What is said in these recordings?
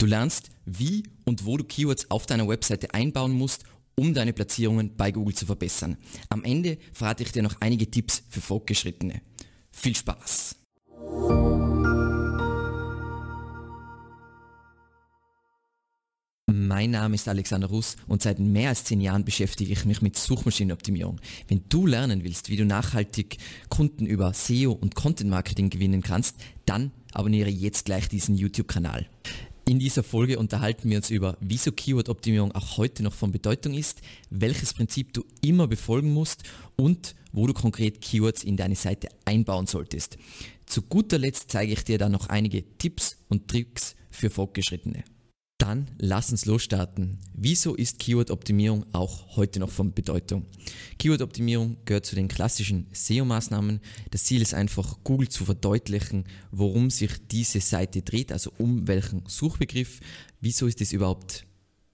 Du lernst, wie und wo du Keywords auf deiner Webseite einbauen musst, um deine Platzierungen bei Google zu verbessern. Am Ende verrate ich dir noch einige Tipps für Fortgeschrittene. Viel Spaß! Mein Name ist Alexander Russ und seit mehr als zehn Jahren beschäftige ich mich mit Suchmaschinenoptimierung. Wenn du lernen willst, wie du nachhaltig Kunden über SEO und Content Marketing gewinnen kannst, dann abonniere jetzt gleich diesen YouTube-Kanal. In dieser Folge unterhalten wir uns über, wieso Keyword-Optimierung auch heute noch von Bedeutung ist, welches Prinzip du immer befolgen musst und wo du konkret Keywords in deine Seite einbauen solltest. Zu guter Letzt zeige ich dir dann noch einige Tipps und Tricks für Fortgeschrittene. Dann lass uns losstarten. Wieso ist Keyword-Optimierung auch heute noch von Bedeutung? Keyword-Optimierung gehört zu den klassischen SEO-Maßnahmen. Das Ziel ist einfach, Google zu verdeutlichen, worum sich diese Seite dreht, also um welchen Suchbegriff. Wieso ist es überhaupt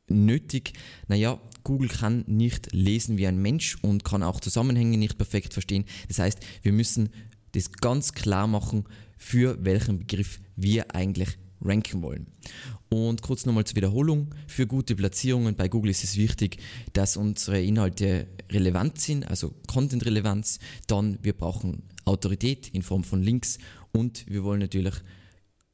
nötig? Naja, Google kann nicht lesen wie ein Mensch und kann auch Zusammenhänge nicht perfekt verstehen. Das heißt, wir müssen das ganz klar machen, für welchen Begriff wir eigentlich ranken wollen. Und kurz nochmal zur Wiederholung. Für gute Platzierungen bei Google ist es wichtig, dass unsere Inhalte relevant sind, also Content-Relevanz. Dann wir brauchen Autorität in Form von Links und wir wollen natürlich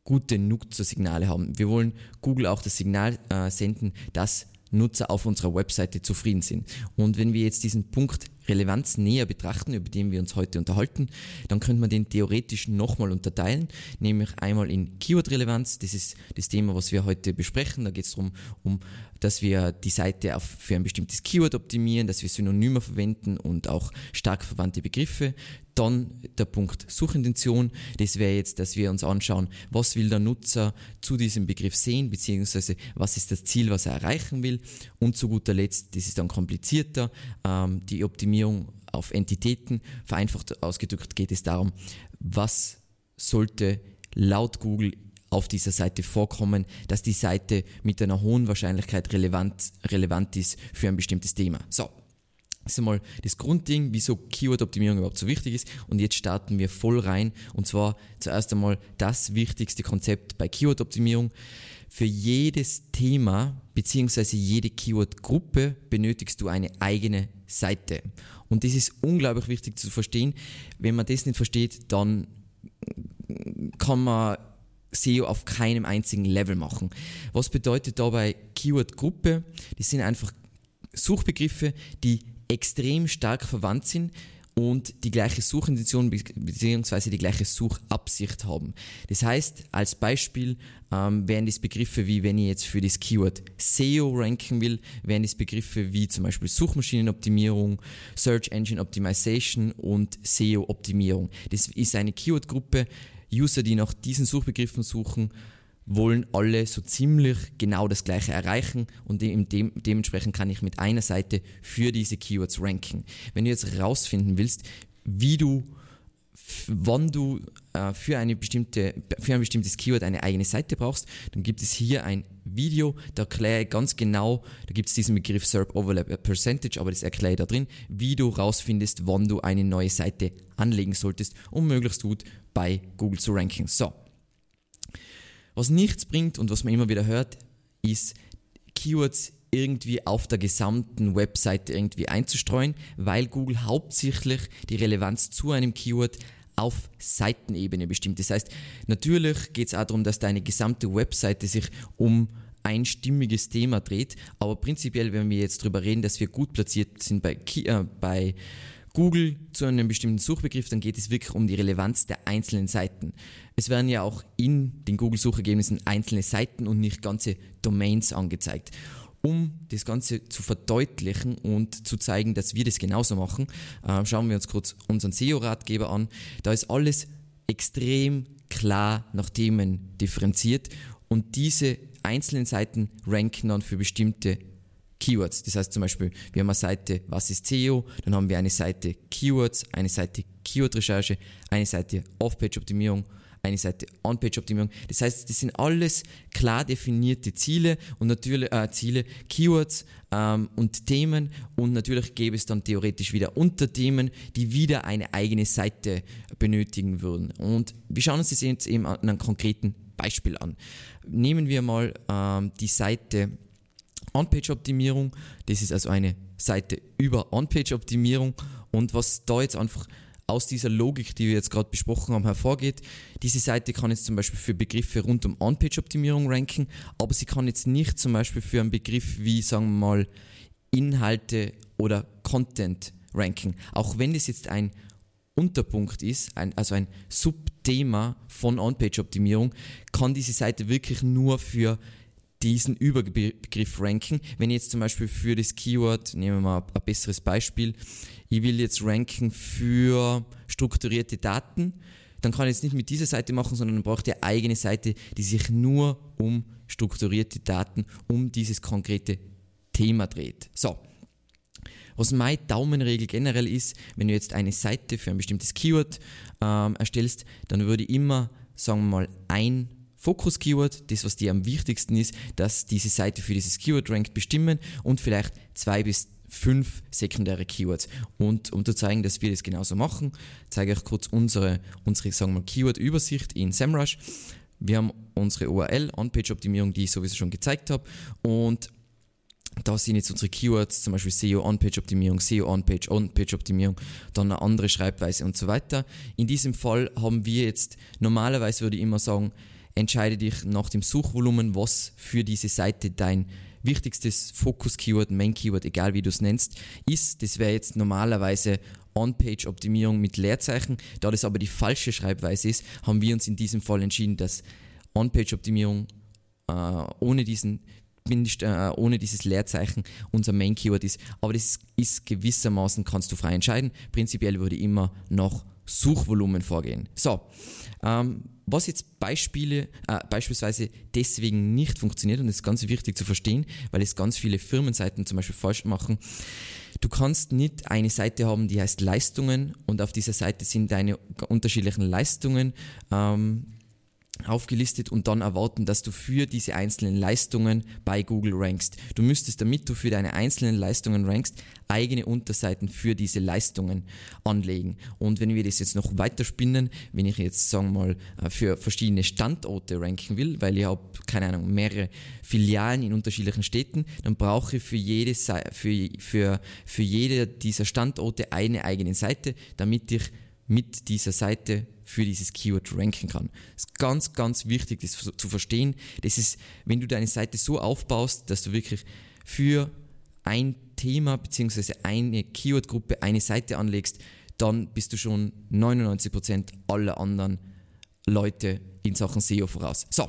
gute Nutzersignale haben. Wir wollen Google auch das Signal äh, senden, dass Nutzer auf unserer Webseite zufrieden sind. Und wenn wir jetzt diesen Punkt Relevanz näher betrachten, über den wir uns heute unterhalten, dann könnte man den theoretisch nochmal unterteilen, nämlich einmal in Keyword-Relevanz, das ist das Thema, was wir heute besprechen, da geht es darum, um, dass wir die Seite auf, für ein bestimmtes Keyword optimieren, dass wir Synonyme verwenden und auch stark verwandte Begriffe. Dann der Punkt Suchintention, das wäre jetzt, dass wir uns anschauen, was will der Nutzer zu diesem Begriff sehen, beziehungsweise was ist das Ziel, was er erreichen will. Und zu guter Letzt, das ist dann komplizierter, ähm, die Optimierung auf Entitäten. Vereinfacht ausgedrückt geht es darum, was sollte laut Google auf dieser Seite vorkommen, dass die Seite mit einer hohen Wahrscheinlichkeit relevant, relevant ist für ein bestimmtes Thema. So, das ist einmal das Grundding, wieso Keyword-Optimierung überhaupt so wichtig ist. Und jetzt starten wir voll rein. Und zwar zuerst einmal das wichtigste Konzept bei Keyword-Optimierung. Für jedes Thema bzw. jede Keyword-Gruppe benötigst du eine eigene Seite. Und das ist unglaublich wichtig zu verstehen. Wenn man das nicht versteht, dann kann man SEO auf keinem einzigen Level machen. Was bedeutet dabei Keyword-Gruppe? Das sind einfach Suchbegriffe, die extrem stark verwandt sind und die gleiche Suchintention bzw. die gleiche Suchabsicht haben. Das heißt, als Beispiel ähm, wären das Begriffe wie, wenn ich jetzt für das Keyword SEO ranken will, wären das Begriffe wie zum Beispiel Suchmaschinenoptimierung, Search Engine Optimization und SEO-Optimierung. Das ist eine Keyword-Gruppe, User, die nach diesen Suchbegriffen suchen, wollen alle so ziemlich genau das gleiche erreichen und de de dementsprechend kann ich mit einer Seite für diese Keywords ranken. Wenn du jetzt herausfinden willst, wie du wann du äh, für, eine bestimmte, für ein bestimmtes Keyword eine eigene Seite brauchst, dann gibt es hier ein Video, da erkläre ich ganz genau, da gibt es diesen Begriff SERP Overlap Percentage, aber das erkläre ich da drin, wie du herausfindest, wann du eine neue Seite anlegen solltest, um möglichst gut bei Google zu ranken. So, was nichts bringt und was man immer wieder hört, ist Keywords irgendwie auf der gesamten Webseite irgendwie einzustreuen, weil Google hauptsächlich die Relevanz zu einem Keyword auf Seitenebene bestimmt. Das heißt, natürlich geht es auch darum, dass deine gesamte Webseite sich um ein stimmiges Thema dreht, aber prinzipiell, wenn wir jetzt darüber reden, dass wir gut platziert sind bei, äh, bei Google zu einem bestimmten Suchbegriff, dann geht es wirklich um die Relevanz der einzelnen Seiten. Es werden ja auch in den Google-Suchergebnissen einzelne Seiten und nicht ganze Domains angezeigt. Um das Ganze zu verdeutlichen und zu zeigen, dass wir das genauso machen, äh, schauen wir uns kurz unseren SEO-Ratgeber an. Da ist alles extrem klar nach Themen differenziert und diese einzelnen Seiten ranken dann für bestimmte Keywords. Das heißt zum Beispiel, wir haben eine Seite, was ist SEO, dann haben wir eine Seite Keywords, eine Seite Keyword-Recherche, eine Seite Off-Page-Optimierung, eine Seite On-Page-Optimierung. Das heißt, das sind alles klar definierte Ziele und natürlich äh, Ziele, Keywords ähm, und Themen und natürlich gäbe es dann theoretisch wieder Unterthemen, die wieder eine eigene Seite benötigen würden. Und wir schauen uns das jetzt eben an einem konkreten Beispiel an. Nehmen wir mal ähm, die Seite On-Page-Optimierung. Das ist also eine Seite über On-Page-Optimierung. Und was da jetzt einfach aus dieser Logik, die wir jetzt gerade besprochen haben, hervorgeht. Diese Seite kann jetzt zum Beispiel für Begriffe rund um On-Page-Optimierung ranken, aber sie kann jetzt nicht zum Beispiel für einen Begriff wie, sagen wir mal, Inhalte oder Content ranken. Auch wenn das jetzt ein Unterpunkt ist, ein, also ein Subthema von On-Page-Optimierung, kann diese Seite wirklich nur für diesen Überbegriff ranken. Wenn ich jetzt zum Beispiel für das Keyword, nehmen wir mal ein besseres Beispiel, ich will jetzt ranken für strukturierte Daten, dann kann ich jetzt nicht mit dieser Seite machen, sondern dann braucht eine eigene Seite, die sich nur um strukturierte Daten, um dieses konkrete Thema dreht. So. Was meine Daumenregel generell ist, wenn du jetzt eine Seite für ein bestimmtes Keyword ähm, erstellst, dann würde ich immer, sagen wir mal, ein Fokus-Keyword, das was dir am wichtigsten ist, dass diese Seite für dieses Keyword rankt, bestimmen und vielleicht zwei bis fünf sekundäre Keywords. Und um zu zeigen, dass wir das genauso machen, zeige ich kurz unsere, unsere Keyword-Übersicht in SEMrush. Wir haben unsere URL, On-Page-Optimierung, die ich sowieso schon gezeigt habe. Und da sind jetzt unsere Keywords, zum Beispiel SEO On-Page-Optimierung, SEO On-Page, On-Page-Optimierung, dann eine andere Schreibweise und so weiter. In diesem Fall haben wir jetzt, normalerweise würde ich immer sagen, entscheide dich nach dem Suchvolumen, was für diese Seite dein wichtigstes Fokus-Keyword, Main-Keyword, egal wie du es nennst, ist. Das wäre jetzt normalerweise On-Page-Optimierung mit Leerzeichen. Da das aber die falsche Schreibweise ist, haben wir uns in diesem Fall entschieden, dass On-Page-Optimierung äh, ohne diesen äh, ohne dieses Leerzeichen unser Main Keyword ist. Aber das ist gewissermaßen, kannst du frei entscheiden. Prinzipiell würde ich immer nach Suchvolumen vorgehen. So, ähm, was jetzt Beispiele, äh, beispielsweise deswegen nicht funktioniert, und das ist ganz wichtig zu verstehen, weil es ganz viele Firmenseiten zum Beispiel falsch machen. Du kannst nicht eine Seite haben, die heißt Leistungen und auf dieser Seite sind deine unterschiedlichen Leistungen ähm, aufgelistet und dann erwarten, dass du für diese einzelnen Leistungen bei Google rankst. Du müsstest, damit du für deine einzelnen Leistungen rankst, eigene Unterseiten für diese Leistungen anlegen. Und wenn wir das jetzt noch weiter spinnen, wenn ich jetzt, sagen wir mal, äh, für verschiedene Standorte ranken will, weil ich habe, keine Ahnung, mehrere Filialen in unterschiedlichen Städten, dann brauche ich für jede, für, für, für jede dieser Standorte eine eigene Seite, damit ich mit dieser Seite für dieses Keyword ranken kann. Das ist ganz, ganz wichtig, das zu verstehen. Das ist, wenn du deine Seite so aufbaust, dass du wirklich für ein Thema bzw. eine Keyword-Gruppe eine Seite anlegst, dann bist du schon 99% aller anderen Leute in Sachen SEO voraus. So,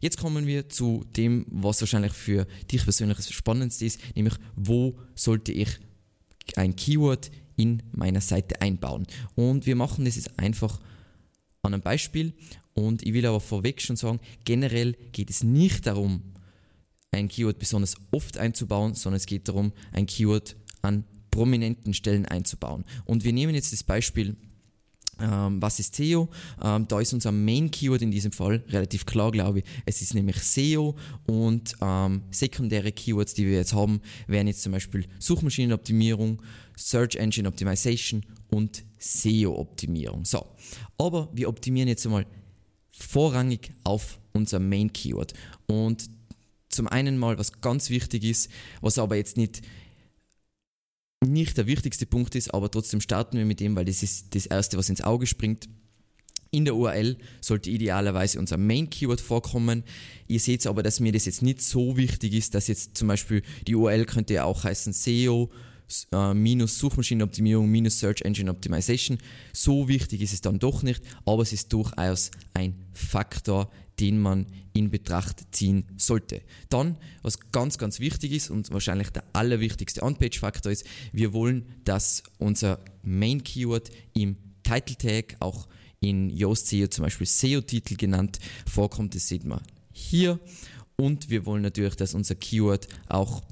jetzt kommen wir zu dem, was wahrscheinlich für dich persönlich das Spannendste ist, nämlich wo sollte ich ein Keyword in meiner Seite einbauen. Und wir machen das jetzt einfach an einem Beispiel. Und ich will aber vorweg schon sagen, generell geht es nicht darum, ein Keyword besonders oft einzubauen, sondern es geht darum, ein Keyword an prominenten Stellen einzubauen. Und wir nehmen jetzt das Beispiel, ähm, was ist SEO? Ähm, da ist unser Main Keyword in diesem Fall relativ klar, glaube ich. Es ist nämlich SEO und ähm, sekundäre Keywords, die wir jetzt haben, wären jetzt zum Beispiel Suchmaschinenoptimierung, Search Engine Optimization und SEO-Optimierung. So, aber wir optimieren jetzt einmal vorrangig auf unser Main Keyword. Und zum einen mal, was ganz wichtig ist, was aber jetzt nicht, nicht der wichtigste Punkt ist, aber trotzdem starten wir mit dem, weil das ist das Erste, was ins Auge springt. In der URL sollte idealerweise unser Main Keyword vorkommen. Ihr seht aber, dass mir das jetzt nicht so wichtig ist, dass jetzt zum Beispiel die URL könnte ja auch heißen SEO äh, minus Suchmaschinenoptimierung minus Search Engine Optimization. So wichtig ist es dann doch nicht, aber es ist durchaus ein Faktor, den man in Betracht ziehen sollte. Dann, was ganz, ganz wichtig ist und wahrscheinlich der allerwichtigste On-Page-Faktor ist, wir wollen, dass unser Main-Keyword im Title Tag, auch in Yoast SEO zum Beispiel SEO-Titel genannt, vorkommt. Das sieht man hier. Und wir wollen natürlich, dass unser Keyword auch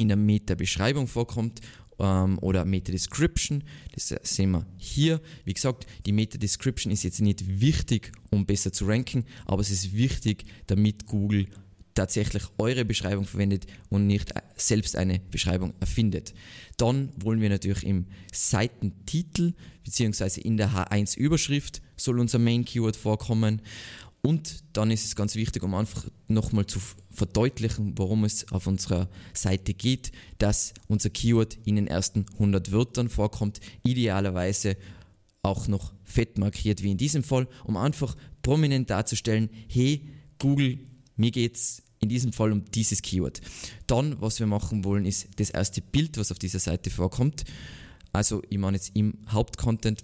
in der Meta-Beschreibung vorkommt ähm, oder Meta-Description. Das sehen wir hier. Wie gesagt, die Meta-Description ist jetzt nicht wichtig, um besser zu ranken, aber es ist wichtig, damit Google tatsächlich eure Beschreibung verwendet und nicht selbst eine Beschreibung erfindet. Dann wollen wir natürlich im Seitentitel bzw. in der H1-Überschrift soll unser Main Keyword vorkommen Und dann ist es ganz wichtig, um einfach nochmal zu verdeutlichen, worum es auf unserer Seite geht, dass unser Keyword in den ersten 100 Wörtern vorkommt, idealerweise auch noch fett markiert wie in diesem Fall, um einfach prominent darzustellen, hey Google, mir geht's in diesem Fall um dieses Keyword. Dann, was wir machen wollen, ist das erste Bild, was auf dieser Seite vorkommt. Also ich meine jetzt im Hauptcontent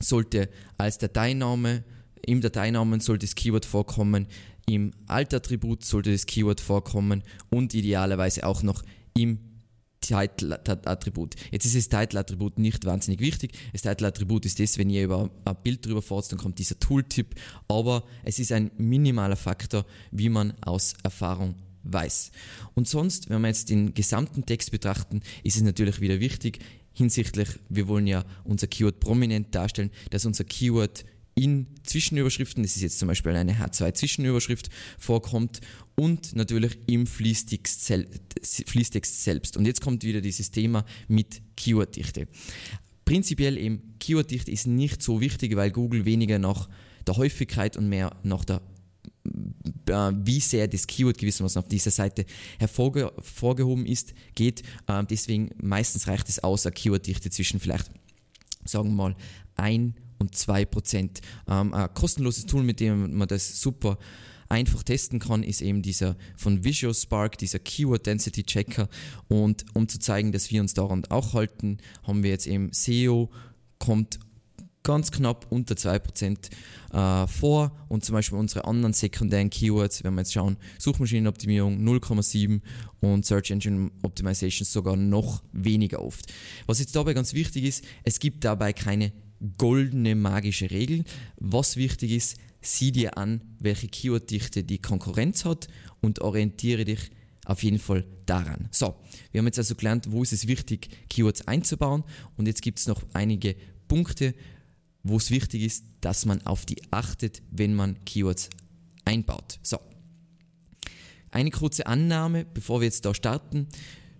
sollte als Dateiname, im Dateinamen soll das Keyword vorkommen, im Alt-Attribut sollte das Keyword vorkommen und idealerweise auch noch im Title-Attribut. Jetzt ist das Title-Attribut nicht wahnsinnig wichtig. Das Title-Attribut ist das, wenn ihr über ein Bild drüber fahrt, dann kommt dieser Tooltip. Aber es ist ein minimaler Faktor, wie man aus Erfahrung weiß. Und sonst, wenn wir jetzt den gesamten Text betrachten, ist es natürlich wieder wichtig, hinsichtlich, wir wollen ja unser Keyword prominent darstellen, dass unser Keyword in Zwischenüberschriften, das ist jetzt zum Beispiel eine H2-Zwischenüberschrift, vorkommt und natürlich im Fließtext, selbst. Und jetzt kommt wieder dieses Thema mit Keyworddichte. Prinzipiell eben Keyworddichte ist nicht so wichtig, weil Google weniger nach der Häufigkeit und mehr nach der äh, wie sehr das Keyword gewissermaßen auf dieser Seite hervorgehoben ist, geht. Äh, deswegen meistens reicht es aus, eine Keyworddichte zwischen vielleicht, sagen wir mal, ein und 2%. Ähm, ein kostenloses Tool, mit dem man das super einfach testen kann, ist eben dieser von Visual Spark, dieser Keyword Density Checker. Und um zu zeigen, dass wir uns daran auch halten, haben wir jetzt eben SEO kommt ganz knapp unter 2% äh, vor und zum Beispiel unsere anderen sekundären Keywords, wenn wir jetzt schauen, Suchmaschinenoptimierung 0,7 und Search Engine Optimization sogar noch weniger oft. Was jetzt dabei ganz wichtig ist, es gibt dabei keine goldene magische Regel. Was wichtig ist, sieh dir an, welche Keyworddichte die Konkurrenz hat und orientiere dich auf jeden Fall daran. So, wir haben jetzt also gelernt, wo ist es wichtig, Keywords einzubauen und jetzt gibt es noch einige Punkte, wo es wichtig ist, dass man auf die achtet, wenn man Keywords einbaut. So, eine kurze Annahme, bevor wir jetzt da starten.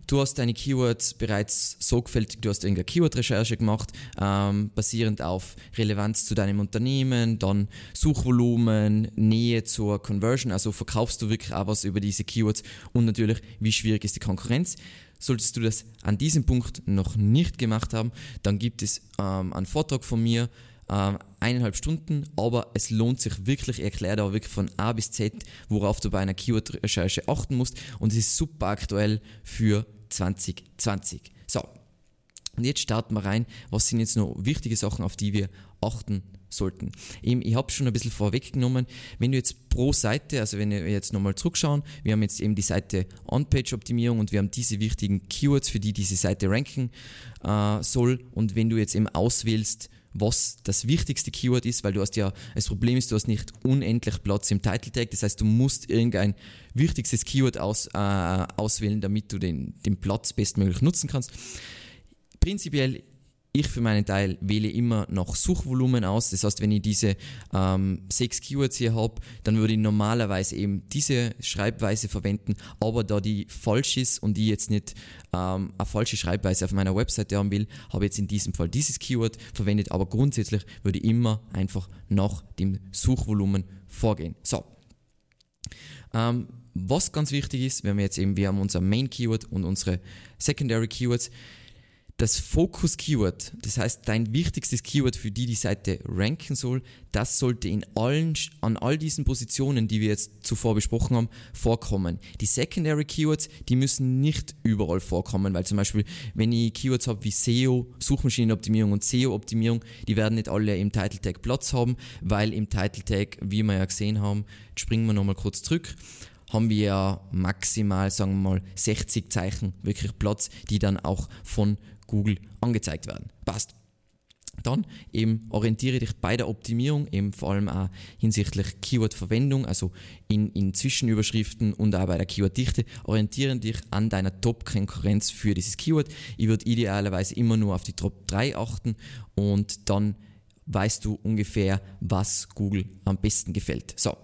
Du hast deine Keywords bereits sorgfältig, du hast irgendeine Keyword-Recherche gemacht, ähm, basierend auf Relevanz zu deinem Unternehmen, dann Suchvolumen, Nähe zur Conversion, also verkaufst du wirklich auch was über diese Keywords und natürlich, wie schwierig ist die Konkurrenz. Solltest du das an diesem Punkt noch nicht gemacht haben, dann gibt es ähm, einen Vortrag von mir, ähm, eineinhalb Stunden, aber es lohnt sich wirklich, ich erkläre da wirklich von A bis Z, worauf du bei einer Keyword-Recherche achten musst und es ist super aktuell für 2020. So, und jetzt starten wir rein. Was sind jetzt noch wichtige Sachen, auf die wir achten sollten? Eben, ich habe schon ein bisschen vorweggenommen, wenn du jetzt pro Seite, also wenn wir jetzt nochmal zurückschauen, wir haben jetzt eben die Seite On-Page-Optimierung und wir haben diese wichtigen Keywords, für die diese Seite ranken äh, soll. Und wenn du jetzt eben auswählst, was das wichtigste Keyword ist, weil du hast ja, das Problem ist, du hast nicht unendlich Platz im Title Tag, das heißt, du musst irgendein wichtigstes Keyword aus, äh, auswählen, damit du den, den Platz bestmöglich nutzen kannst. Prinzipiell ich für meinen Teil wähle immer nach Suchvolumen aus. Das heißt, wenn ich diese ähm, sechs Keywords hier habe, dann würde ich normalerweise eben diese Schreibweise verwenden. Aber da die falsch ist und ich jetzt nicht ähm, eine falsche Schreibweise auf meiner Webseite haben will, habe ich jetzt in diesem Fall dieses Keyword verwendet. Aber grundsätzlich würde ich immer einfach nach dem Suchvolumen vorgehen. So. Ähm, was ganz wichtig ist, wenn wir jetzt eben, wir haben unser Main Keyword und unsere Secondary Keywords, das Fokus-Keyword, das heißt dein wichtigstes Keyword, für die die Seite ranken soll, das sollte in allen, an all diesen Positionen, die wir jetzt zuvor besprochen haben, vorkommen. Die Secondary Keywords, die müssen nicht überall vorkommen, weil zum Beispiel, wenn ich Keywords habe wie SEO, Suchmaschinenoptimierung und SEO-Optimierung, die werden nicht alle im Title Tag Platz haben, weil im Title Tag, wie wir ja gesehen haben, springen wir nochmal kurz zurück, haben wir ja maximal, sagen wir mal, 60 Zeichen wirklich Platz, die dann auch von Google angezeigt werden. Passt. Dann eben orientiere dich bei der Optimierung, eben vor allem auch hinsichtlich Keyword-Verwendung, also in, in Zwischenüberschriften und auch bei der Keyword-Dichte, orientiere dich an deiner Top-Konkurrenz für dieses Keyword. Ich würde idealerweise immer nur auf die Top 3 achten und dann weißt du ungefähr, was Google am besten gefällt. So.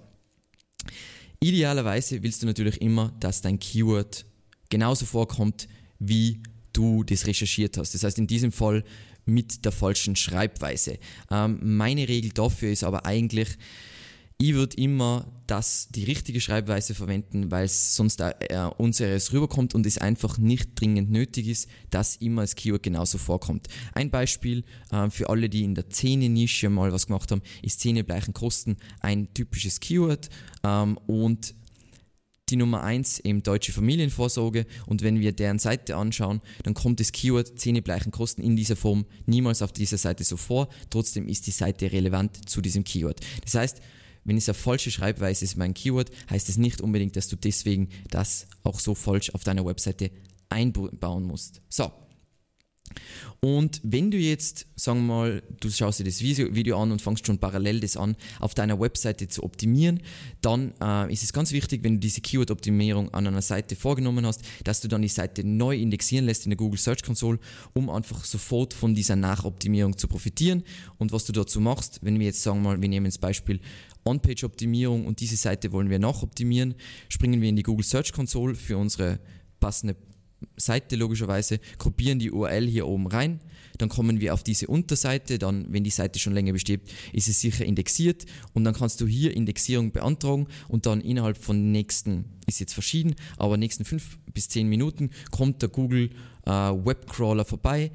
Idealerweise willst du natürlich immer, dass dein Keyword genauso vorkommt wie du das recherchiert hast. Das heißt, in diesem Fall mit der falschen Schreibweise. Ähm, meine Regel dafür ist aber eigentlich, Ich würde immer das, die richtige Schreibweise verwenden, weil es sonst äh, unseres rüberkommt und es einfach nicht dringend nötig ist, dass immer das Keyword genauso vorkommt. Ein Beispiel äh, für alle, die in der Zähne-Nische mal was gemacht haben, ist Zähnebleichen kosten ein typisches Keyword ähm, und die Nummer 1 eben deutsche Familienvorsorge und wenn wir deren Seite anschauen, dann kommt das Keyword Zähnebleichen kosten in dieser Form niemals auf dieser Seite so vor. Trotzdem ist die Seite relevant zu diesem Keyword. Das heißt, wenn es eine falsche Schreibweise ist, mein Keyword, heißt es nicht unbedingt, dass du deswegen das auch so falsch auf deiner Webseite einbauen musst. So. Und wenn du jetzt, sagen wir mal, du schaust dir das Video an und fängst schon parallel das an, auf deiner Webseite zu optimieren, dann äh, ist es ganz wichtig, wenn du diese Keyword-Optimierung an einer Seite vorgenommen hast, dass du dann die Seite neu indexieren lässt in der Google Search Console, um einfach sofort von dieser Nachoptimierung zu profitieren. Und was du dazu machst, wenn wir jetzt sagen wir mal, wir nehmen das Beispiel On-Page-Optimierung und diese Seite wollen wir nachoptimieren, springen wir in die Google Search Console für unsere passende Seite logischerweise, kopieren die URL hier oben rein, dann kommen wir auf diese Unterseite, dann, wenn die Seite schon länger besteht, ist es sicher indexiert. Und dann kannst du hier Indexierung beantragen. Und dann innerhalb von nächsten, ist jetzt verschieden, aber nächsten fünf bis zehn Minuten kommt der Google äh, Webcrawler vorbei,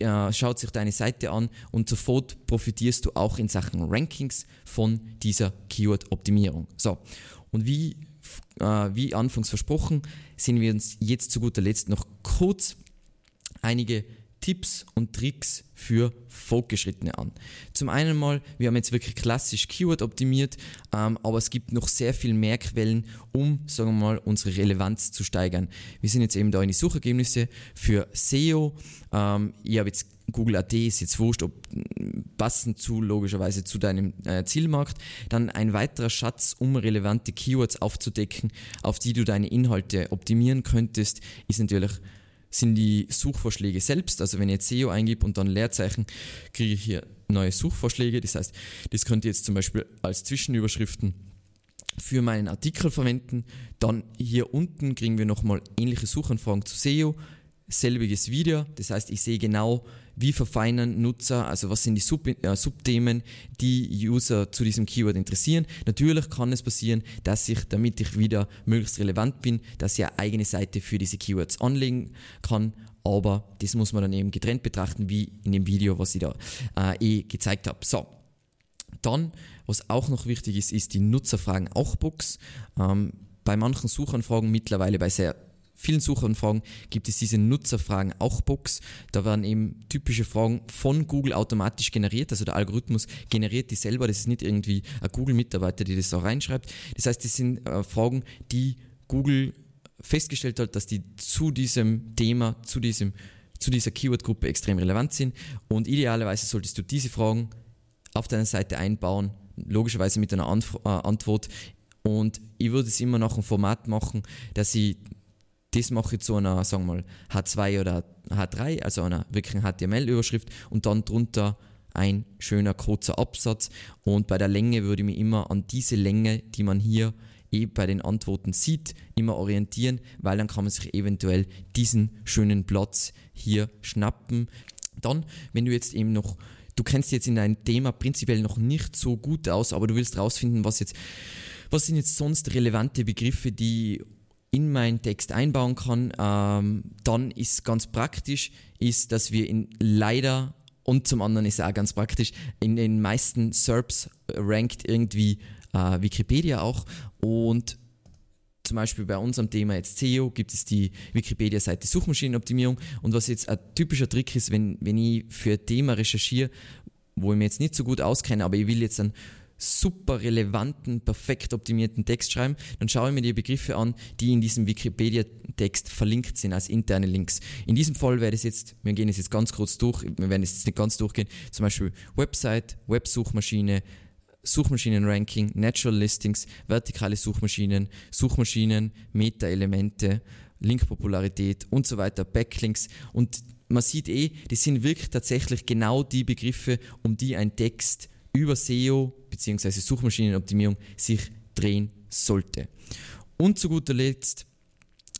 äh, schaut sich deine Seite an und sofort profitierst du auch in Sachen Rankings von dieser Keyword-Optimierung. So, und wie, äh, wie anfangs versprochen, sehen wir uns jetzt zu guter Letzt noch kurz einige Tipps und Tricks für Fortgeschrittene an. Zum einen mal, wir haben jetzt wirklich klassisch Keyword optimiert, ähm, aber es gibt noch sehr viel mehr Quellen, um, sagen wir mal, unsere Relevanz zu steigern. Wir sind jetzt eben da in die Suchergebnisse für SEO. Ähm, ich habe jetzt Google AD ist jetzt wurscht, ob passend zu, logischerweise zu deinem äh, Zielmarkt. Dann ein weiterer Schatz, um relevante Keywords aufzudecken, auf die du deine Inhalte optimieren könntest, ist natürlich sind die Suchvorschläge selbst. Also wenn ich jetzt SEO eingebe und dann Leerzeichen, kriege ich hier neue Suchvorschläge. Das heißt, das könnt ihr jetzt zum Beispiel als Zwischenüberschriften für meinen Artikel verwenden. Dann hier unten kriegen wir nochmal ähnliche Suchanfragen zu SEO. Selbiges Video, das heißt, ich sehe genau, wie verfeinern Nutzer, also was sind die Sub äh, Subthemen, die User zu diesem Keyword interessieren. Natürlich kann es passieren, dass ich, damit ich wieder möglichst relevant bin, dass ich eine eigene Seite für diese Keywords anlegen kann, aber das muss man dann eben getrennt betrachten, wie in dem Video, was ich da äh, eh gezeigt habe. So, dann, was auch noch wichtig ist, ist die Nutzerfragen-Auch-Box. Ähm, bei manchen Suchanfragen mittlerweile bei sehr vielen Suchanfragen gibt es diese Nutzerfragen auch Box. Da werden eben typische Fragen von Google automatisch generiert. Also der Algorithmus generiert die selber. Das ist nicht irgendwie ein Google-Mitarbeiter, der das da reinschreibt. Das heißt, das sind äh, Fragen, die Google festgestellt hat, dass die zu diesem Thema, zu, diesem, zu dieser Keyword-Gruppe extrem relevant sind. Und idealerweise solltest du diese Fragen auf deiner Seite einbauen, logischerweise mit einer Anf äh, Antwort. Und ich würde es immer nach einem Format machen, dass ich das mache ich zu einer, sagen wir mal, H2 oder H3, also einer wirklichen HTML-Überschrift und dann drunter ein schöner kurzer Absatz. Und bei der Länge würde ich mich immer an diese Länge, die man hier eh bei den Antworten sieht, immer orientieren, weil dann kann man sich eventuell diesen schönen Platz hier schnappen. Dann, wenn du jetzt eben noch, du kennst jetzt in deinem Thema prinzipiell noch nicht so gut aus, aber du willst rausfinden, was jetzt, was sind jetzt sonst relevante Begriffe, die in meinen Text einbauen kann, ähm, dann ist ganz praktisch, ist, dass wir in leider und zum anderen ist auch ganz praktisch, in den meisten SERPs rankt irgendwie äh, Wikipedia auch. Und zum Beispiel bei unserem Thema jetzt SEO gibt es die Wikipedia-Seite Suchmaschinenoptimierung. Und was jetzt ein typischer Trick ist, wenn, wenn ich für ein Thema recherchiere, wo ich mir jetzt nicht so gut auskenne, aber ich will jetzt einen super relevanten, perfekt optimierten Text schreiben, dann schaue ich mir die Begriffe an, die in diesem Wikipedia-Text verlinkt sind als interne Links. In diesem Fall wäre es jetzt, wir gehen es jetzt ganz kurz durch, wir werden es jetzt nicht ganz durchgehen, zum Beispiel Website, Websuchmaschine, Suchmaschinenranking, Natural Listings, vertikale Suchmaschinen, Suchmaschinen, Meta-Elemente, Linkpopularität und so weiter, Backlinks und man sieht eh, das sind wirklich tatsächlich genau die Begriffe, um die ein Text über SEO bzw. Suchmaschinenoptimierung sich drehen sollte. Und zu guter Letzt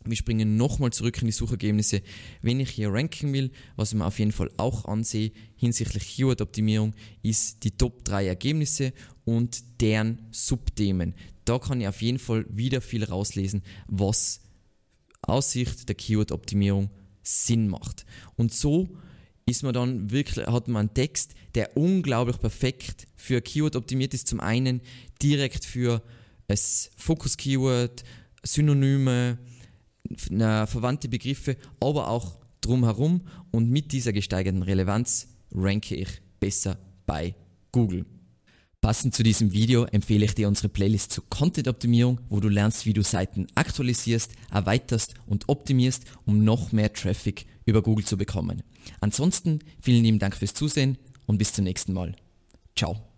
Wir springen nochmal zurück in die Suchergebnisse. Wenn ich hier ranken will, was ich mir auf jeden Fall auch ansehe hinsichtlich Keyword-Optimierung, ist die Top 3 Ergebnisse und deren Subthemen. Da kann ich auf jeden Fall wieder viel rauslesen, was aus Sicht der Keyword-Optimierung Sinn macht. Und so ist man dann wirklich, hat man einen Text, der unglaublich perfekt für Keyword optimiert ist. Zum einen direkt für das Fokus-Keyword, Synonyme, verwandte Begriffe, aber auch drumherum und mit dieser gesteigerten Relevanz ranke ich besser bei Google. Passend zu diesem Video empfehle ich dir unsere Playlist zur Content-Optimierung, wo du lernst, wie du Seiten aktualisierst, erweiterst und optimierst, um noch mehr Traffic über Google zu bekommen. Ansonsten vielen lieben Dank fürs Zusehen und bis zum nächsten Mal. Ciao.